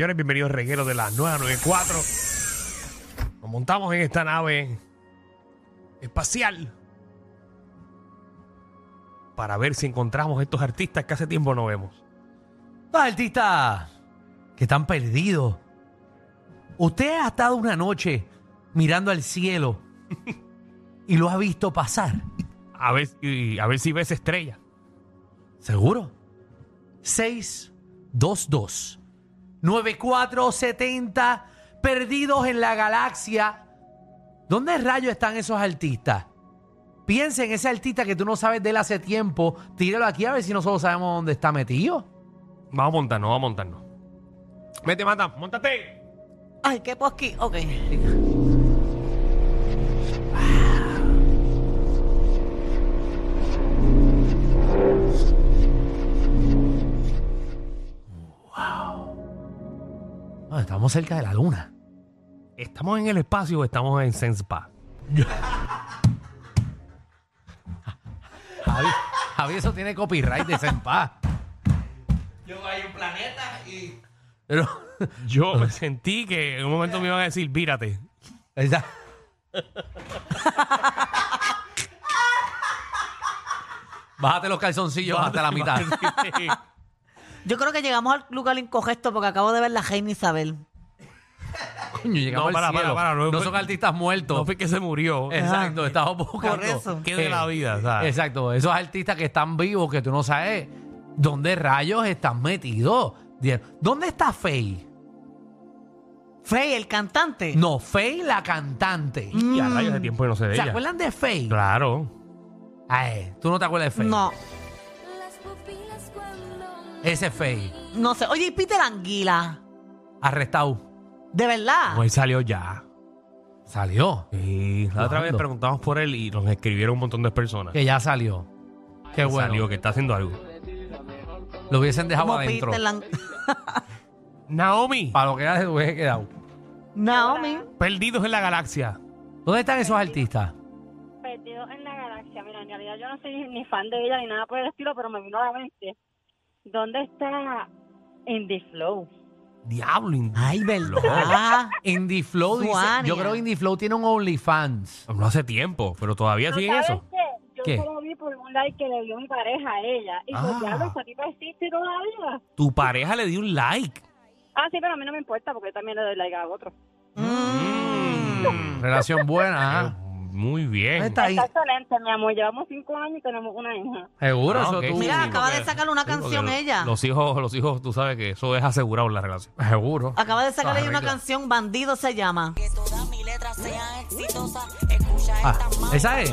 Señores, bienvenidos regueros de la 994. Nos montamos en esta nave espacial para ver si encontramos estos artistas que hace tiempo no vemos. Los artistas que están perdidos. Usted ha estado una noche mirando al cielo y lo ha visto pasar. A ver, a ver si ves estrella. ¿Seguro? 622 9470 perdidos en la galaxia. ¿Dónde rayos están esos artistas? Piensa en ese artista que tú no sabes de él hace tiempo. Tíralo aquí a ver si nosotros sabemos dónde está metido. Vamos a montarnos, vamos a montarnos. Vete, mata, montate. Ay, qué posqui. Ok. Ah, estamos cerca de la luna. ¿Estamos en el espacio o estamos en Senspa? Javi, Javi, eso tiene copyright de Senpa. Yo hay un planeta y. Pero, Yo me sentí que en un momento me iban a decir, vírate. Bájate los calzoncillos hasta la mitad. Yo creo que llegamos al lugar incorrecto porque acabo de ver la reina Isabel. Coño, llegamos No, para, al cielo. para, para, no no fue- son artistas muertos. No fue que se murió. Exacto, estamos buscando. Por eso. ¿Qué de la vida? ¿sabes? Exacto, esos artistas que están vivos que tú no sabes dónde rayos están metidos. ¿Dónde está Faye? Faye, el cantante. No, Faye la cantante. Y a rayos de tiempo que no ¿Se ella. acuerdan de Faye? Claro. Ay, tú no te acuerdas de Faye. No, Ese es Faye, no sé. Oye, y Peter Anguila. arrestado. De verdad. Pues salió ya. Salió. Y la otra vez ¿Cuándo? preguntamos por él y nos escribieron un montón de personas. Que ya salió. Qué bueno. Salió, que está haciendo algo. Lo hubiesen dejado Como adentro. Peter Lang- Naomi, Para lo que era, se hubiese quedado. Naomi. perdidos en la galaxia. ¿Dónde están esos artistas? perdido en la galaxia. Mira, en realidad yo no soy ni fan de ella ni nada por el estilo, pero me vino a la mente. ¿Dónde está Indie Flow? Diablo. Indie Ay, Flow. ¿verdad? Indie Flow dice. Suania. Yo creo que Indie Flow tiene un OnlyFans. No hace tiempo, pero todavía ¿No sigue sabes eso. qué? Yo ¿Qué? solo vi por un like que le dio mi pareja a ella. Y Ah. pues, diablo, esa tipa existe todavía. Tu pareja le dio un like. Ah, sí, pero a mí no me importa porque yo también le doy like a otro. Mm. Relación buena, ¿ah? Muy bien. ¿Dónde está ahí? Está excelente, mi amor. Llevamos cinco años y tenemos una hija. Seguro, Ah, eso ok, tú. Mira, sí, acaba porque- de sacar una sí, porque canción lo- ella. Los hijos, los hijos, tú sabes que eso es asegurado en la relación. Seguro. Acaba de sacarle una arregla. canción, Bandido se llama. Ah, esa es.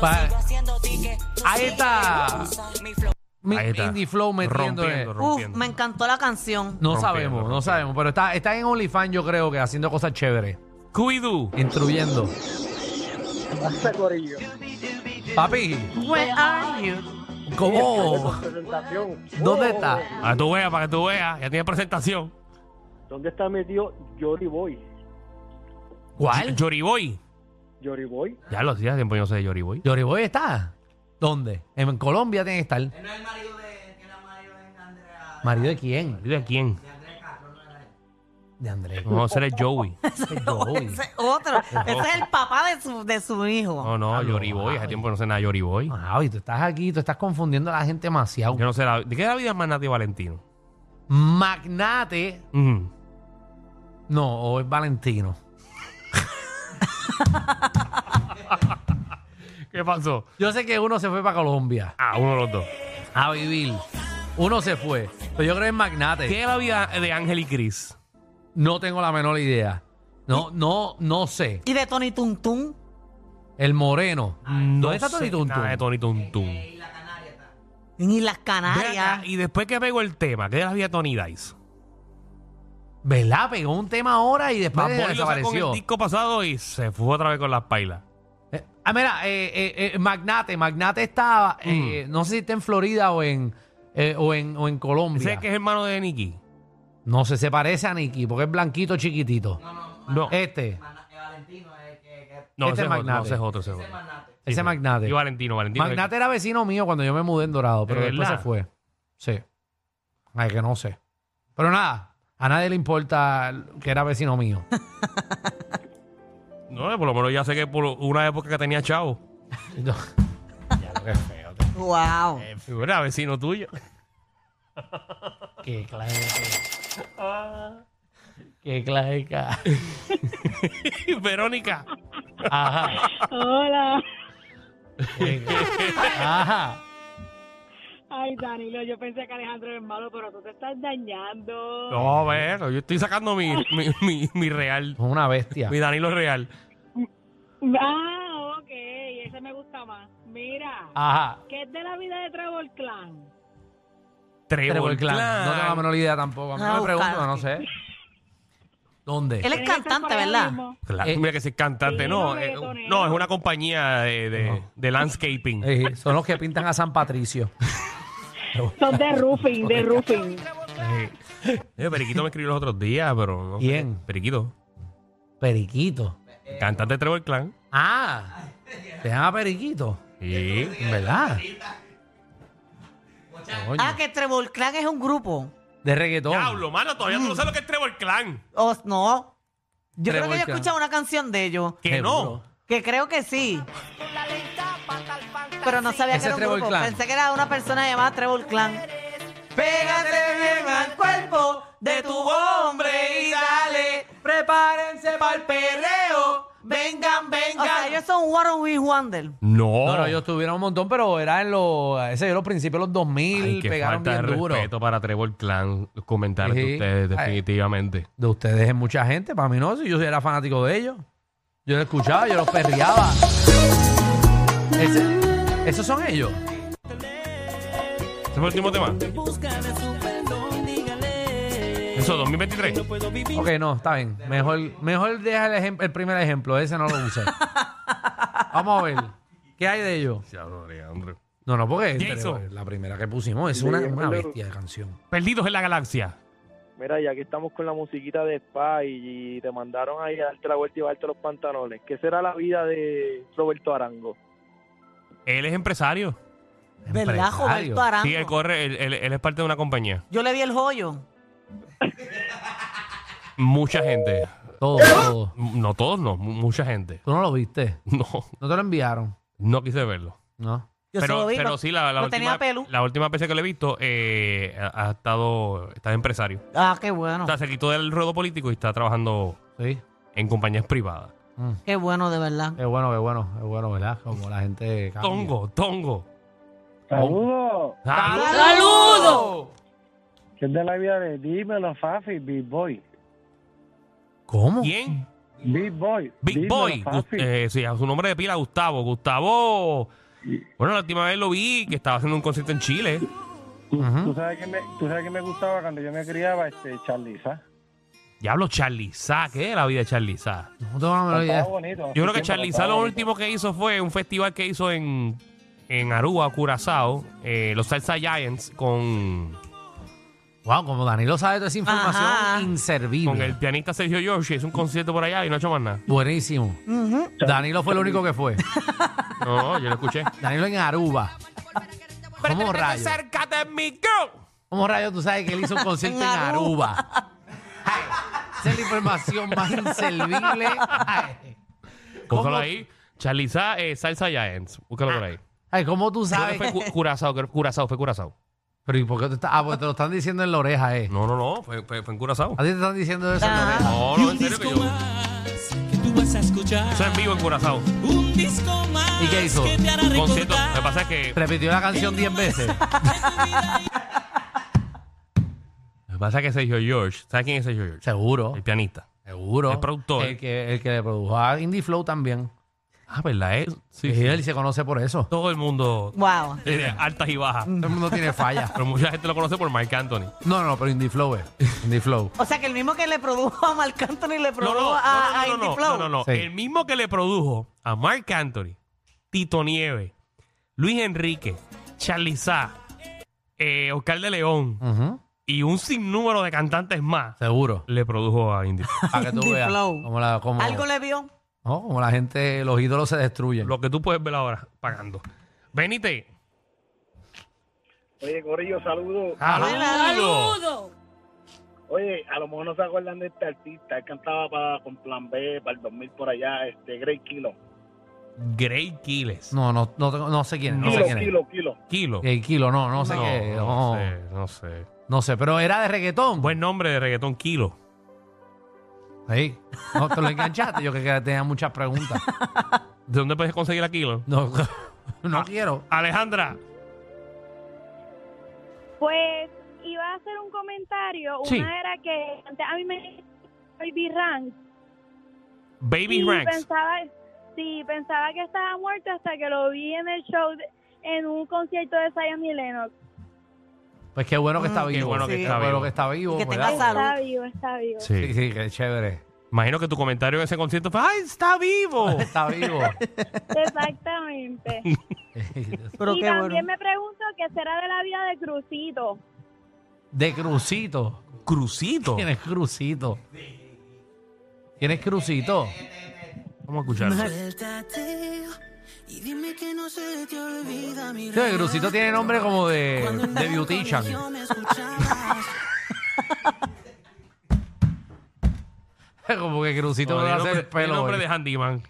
Pa- ahí está. Mi- Ahí está. Indie Flow metiendo. Rompiendo, Uf, rompiendo. me encantó la canción. No Rompiendo, sabemos, no rompiendo. sabemos. Pero está, está en OnlyFans, yo creo que haciendo cosas chéveres. Scooby-Doo. Instruyendo. Papi, Where are you? ¿cómo? ¿Dónde está? Para que tú veas, para que tú veas. Ya tiene presentación. ¿Dónde está metido Jory Boy? ¿Cuál? Yoriboy. Jory Boy. Ya lo hacía tiempo yo no sé de Yoriboy. Yoriboy está. ¿Dónde? En Colombia tiene que estar. ¿Marido de quién? ¿De quién? De Andrés. No, ese es Joey. Joey. Ese otro. Ese es el papá de su, de su hijo. No, no, Diablo, Yoriboy. Hace tiempo que no sé nada de Yoriboy. Ah, y tú estás aquí, tú estás confundiendo a la gente demasiado. Yo no sé la, ¿De qué es la vida más Nati Valentino? Magnate. Ujú. No, o es Valentino. ¿Qué pasó? Yo sé que uno se fue para Colombia Ah, uno de los dos. a vivir. Uno se fue. Pero yo creo que es Magnate. ¿Qué es la vida de Ángel y Cris? No tengo la menor idea. No, no, no sé. Y de Tony Tuntun. El moreno. ¿Dónde está Tony Tuntun? Nada de Tony Tuntun. Y las Canarias. acá, Y después que pegó el tema, ¿qué es la vida de Tony Dice? ¿Verdad? Pegó un tema ahora y después Bad Bunny lo sacó en desapareció. el disco pasado y se fue otra vez con las pailas. Eh, ah, mira, eh, eh, eh, Magnate. Magnate está, eh, no sé si está en Florida o en, eh, o en, o en Colombia. ¿Ese es que es hermano de Nicky? No sé, se parece a Nicky porque es blanquito chiquitito. No, Este, no, este ese es es otro, no, Magnate. ese es otro. Ese es otro. ese sí. Magnate. Y Valentino, Valentino. Magnate era vecino mío cuando yo me mudé en Dorado, pero ¿De después se verdad? fue. Sí. Ay, que no sé. Pero nada, A nadie le importa que era vecino mío. No, por lo menos ya sé que por una época que tenía chavo. No. Ya lo que feo. Wow. Eh, Era vecino tuyo. Qué clase. Qué clase. Verónica. Ajá. Hola. qué. Ajá. Ay, Danilo, yo pensé que Alejandro es malo, pero tú te estás dañando. No, a ver, yo estoy sacando mi, mi, mi, mi real. Es una bestia. Mi Danilo real. Ah, ok, ese me gusta más. Mira, Ajá. ¿qué es de la vida de Trevor Clan? Trevor, Clan. No tengo la menor idea tampoco. A mí Ah, no me pregunto, buscar. no sé. ¿Dónde? Él es cantante, ¿verdad? mismo. Claro, Eh, mira que si es cantante, sí, no. no, eh, reggaetonero. no, es una compañía de, de, de landscaping. Sí, son los que pintan a San Patricio. Son de roofing, de roofing. Eh, eh, Periquito me escribió los otros días, pero no sé. ¿Quién? Periquito. Periquito. Cantante de Trevor Clan. Ah, se llama Periquito. Sí. ¿Verdad? Coño, Ah, que Trevor Clan es un grupo. de reggaetón. Diablo, mano, todavía Mm. tú no sabes lo que es Trevor Clan. O no. Yo creo que yo he Clan. escuchado una canción de ellos. Que Seguro. no. Que creo que sí. Pero no sabía Ese que era un Trevor grupo. Clan. Pensé que era una persona llamada Trevor Clan. Pégate bien al cuerpo de tu hombre y dale. Prepárense para el perreo. Vengan, vengan. O sea, ellos son Warren Wee Wonder. No. No, no, ellos tuvieron un montón, pero era en los, ese de los principios de los 2000, Ay, qué pegaron falta bien de duro. respeto para Trevor Clan. Sí. de ustedes, Ay. definitivamente. De ustedes es mucha gente, para mí no, si yo era fanático de ellos. Yo los escuchaba, yo los perreaba. Ese- ¿Esos son ellos? ¿Ese fue el último tema? Eso, 2023. Ok, no, está bien. Mejor, mejor deja el, ejem- el primer ejemplo, ese no lo usé. Vamos a ver. ¿Qué hay de? Diablo, Alejandro. No, no, porque Jason. la primera que pusimos es una, una bestia de canción. Perdidos en la galaxia. Mira, ya que estamos con la musiquita de Spa y, y te mandaron ahí a darte la vuelta y bajarte los pantalones, ¿qué será la vida de Roberto Arango? Él es empresario. ¿Verdad, Empresario. Roberto Arango? Sí, él corre, él, él- él es parte de una compañía. Yo le vi el joyo. Mucha gente. Todo, todo. No todos, no. mu- Mucha gente. Tú no lo viste. No, No te lo enviaron. no quise verlo. No. Yo pero lo vi. pero lo- sí, la, la lo última, la última vez que lo he visto, eh, ha, ha estado, está de empresario. Ah, qué bueno. O sea, se quitó del ruedo político y está trabajando Sí. en compañías privadas. Mm. Qué bueno, de verdad. Qué bueno, qué bueno, qué bueno, ¿verdad? Como la gente cambia. Tongo, tongo. ¡Saludos! ¡Saludos! ¿Qué es de la vida de Dímelo, Fafi, Big Boy? ¿Cómo? ¿Quién? Big Boy. Big dímelo, Boy. Eh, sí, a su nombre de pila, Gustavo. Gustavo. Bueno, la última vez lo vi que estaba haciendo un concierto en Chile. Ujú. ¿Tú sabes que me, tú sabes que me gustaba cuando yo me criaba este Charliza. Diablo, Charlie Sa. ¿Qué es la vida de Charlie Sa? No tengo la menor Estaba idea. bonito. Yo creo que estaba lo bonito. último que hizo fue un festival que hizo en, en Aruba, Curazao, eh, los Salsa Giants, con, Wow, como Danilo sabe toda esa información Ajá. inservible. con el pianista Sergio Giorgi. Hizo un concierto por allá y no ha hecho más nada. Buenísimo. Danilo fue el único que fue. No, yo lo escuché. Danilo en Aruba. ¿Cómo rayos? cerca de mi girl. ¿Cómo rayos tú sabes que él hizo un concierto en En Aruba? Ay, esa es la información más inservible. Ay, Búscalo ¿Cómo? ahí. Charlie Sa, eh, Salsa Giants. Búscalo por ahí. Ay, ¿cómo tú Creo sabes? fue Cu- Curazao, creo- Curazao, fue Curazao. Pero ¿y por qué te estás? Ah, porque te lo están diciendo en la oreja, ¿eh? No, no, no, fue, fue, fue en Curazao. A ti te están diciendo eso en la oreja. No, no, en serio que yo. que tú vas a escuchar Eso en vivo en Curazao. un disco más ¿Y qué hizo? que te hará Concierto. Lo recordar pasa es que. Repitió la canción 10 veces. Lo que pasa es que Sergio George. ¿Sabes quién es Sergio George? Seguro. El pianista. Seguro. El productor. El que, el que le produjo a Indie Flow también. Ah, ¿verdad? Es? Sí, Y sí. él se conoce por eso. Todo el mundo. Wow. tiene altas y bajas. Todo el mundo tiene falla. Pero mucha gente lo conoce por Mark Anthony. No, no, pero Indie Flow es. Indie Flow. O sea, que el mismo que le produjo a Marc Anthony le No, produjo no, no, a, a no, no, Indie no, Flow. no, no, no. Sí. El mismo que le produjo a Mark Anthony, Tito Nieve, Luis Enrique, Charlie Sa, eh, Oscar de León Ujú, y un sinnúmero de cantantes más Seguro. le produjo a Indy. Para que tú Indie veas. Flow. Como la, como, Algo le vio. No, como la gente, los ídolos se destruyen. Lo que tú puedes ver ahora pagando. Venite. Oye, Corillo, saludos. ¡Saludos! Oye, a lo mejor no se acuerdan de este artista. Él cantaba para, con Plan B, para el 2000 por allá, este, Grey Kilo. Grey Kiles. No, no, no, tengo- no sé quién, no sé Kilo, quién es. kilo, kilo. Kilo. El kilo, no, no sé no, qué. no No, sé, no sé. no sé, pero era de reggaetón. Buen nombre de reggaetón, Kilo. Sí. No, te lo enganchaste. Yo que tenía muchas preguntas. ¿De dónde puedes conseguir a Kilo? No, no quiero. Alejandra. Pues iba a hacer un comentario. Sí. Una era que antes a mí me Baby Rank Baby y Ranks. pensaba, sí, pensaba que estaba muerto hasta que lo vi en el show de- en un concierto de Zion y Lennox. Pues qué bueno que está Mm, vivo. qué bueno que está bueno vivo. que está salud. Está vivo, está vivo. Sí, Sí. sí, qué chévere. Imagino que tu comentario en ese concierto fue, ¡ay, está vivo! Está vivo. Exactamente. Pero y qué también bueno. me pregunto qué será de la vida de Crucito. De Crucito. Crucito. ¿Quién es Crucito? ¿Quién es Crucito? Vamos a escucharlo. Suéltate y dime que no se te olvida mi Sí, Crucito tiene nombre como de, de Beautician. Me como que Crucito me va a hacer nombre, tiene pelo. nombre hoy. de handyman.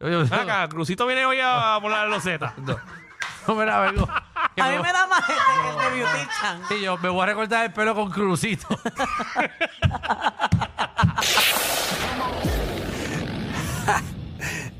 Acá, Crucito viene hoy a poner la loseta. no, mira, vengo. que A mí me- me da más gente que el de Beauty Chan. Sí, yo me voy a recortar el pelo con Crucito.